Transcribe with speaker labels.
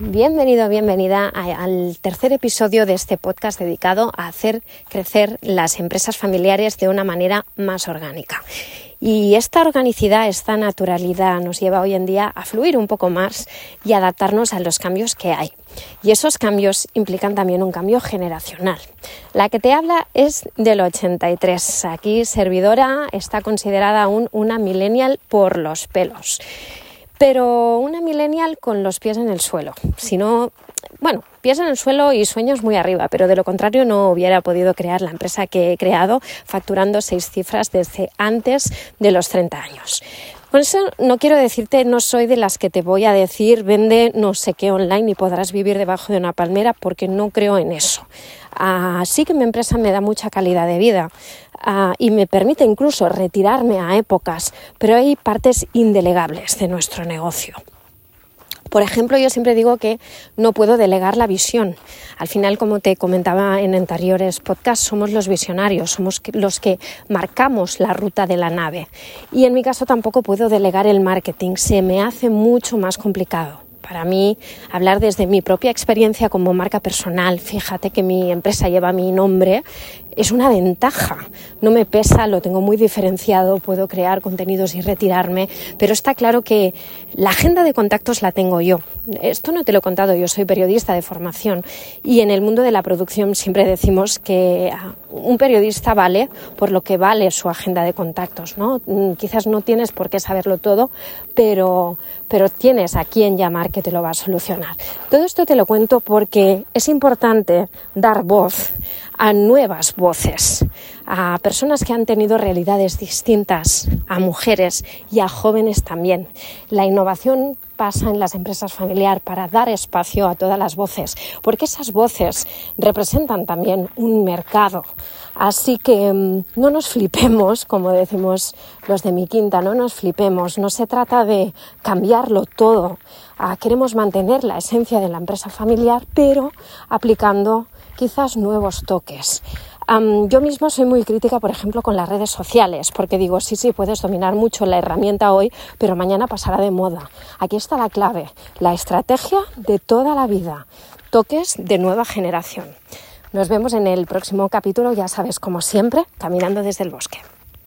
Speaker 1: Bienvenido, bienvenida al tercer episodio de este podcast dedicado a hacer crecer las empresas familiares de una manera más orgánica. Y esta organicidad, esta naturalidad nos lleva hoy en día a fluir un poco más y adaptarnos a los cambios que hay. Y esos cambios implican también un cambio generacional. La que te habla es del 83. Aquí servidora está considerada aún una millennial por los pelos pero una millennial con los pies en el suelo. Si no, bueno, pies en el suelo y sueños muy arriba, pero de lo contrario no hubiera podido crear la empresa que he creado facturando seis cifras desde antes de los 30 años. Con eso no quiero decirte, no soy de las que te voy a decir vende no sé qué online y podrás vivir debajo de una palmera porque no creo en eso. Así que mi empresa me da mucha calidad de vida ah, y me permite incluso retirarme a épocas, pero hay partes indelegables de nuestro negocio. Por ejemplo, yo siempre digo que no puedo delegar la visión. Al final, como te comentaba en anteriores podcasts, somos los visionarios, somos los que marcamos la ruta de la nave. Y en mi caso tampoco puedo delegar el marketing, se me hace mucho más complicado. Para mí, hablar desde mi propia experiencia como marca personal, fíjate que mi empresa lleva mi nombre, es una ventaja. No me pesa, lo tengo muy diferenciado, puedo crear contenidos y retirarme, pero está claro que la agenda de contactos la tengo yo. Esto no te lo he contado, yo soy periodista de formación y en el mundo de la producción siempre decimos que ah, un periodista vale por lo que vale su agenda de contactos, ¿no? Mm, quizás no tienes por qué saberlo todo, pero, pero tienes a quien llamar que te lo va a solucionar. Todo esto te lo cuento porque es importante dar voz a nuevas voces, a personas que han tenido realidades distintas, a mujeres y a jóvenes también. La innovación pasa en las empresas familiares para dar espacio a todas las voces, porque esas voces representan también un mercado. Así que mm, no nos flipemos, como decimos los de mi quinta, no nos flipemos. No se trata de cambiarlo todo. Ah, queremos mantener la esencia de la empresa familiar, pero aplicando quizás nuevos toques. Yo mismo soy muy crítica, por ejemplo, con las redes sociales, porque digo, sí, sí, puedes dominar mucho la herramienta hoy, pero mañana pasará de moda. Aquí está la clave, la estrategia de toda la vida, toques de nueva generación. Nos vemos en el próximo capítulo, ya sabes, como siempre, caminando desde el bosque.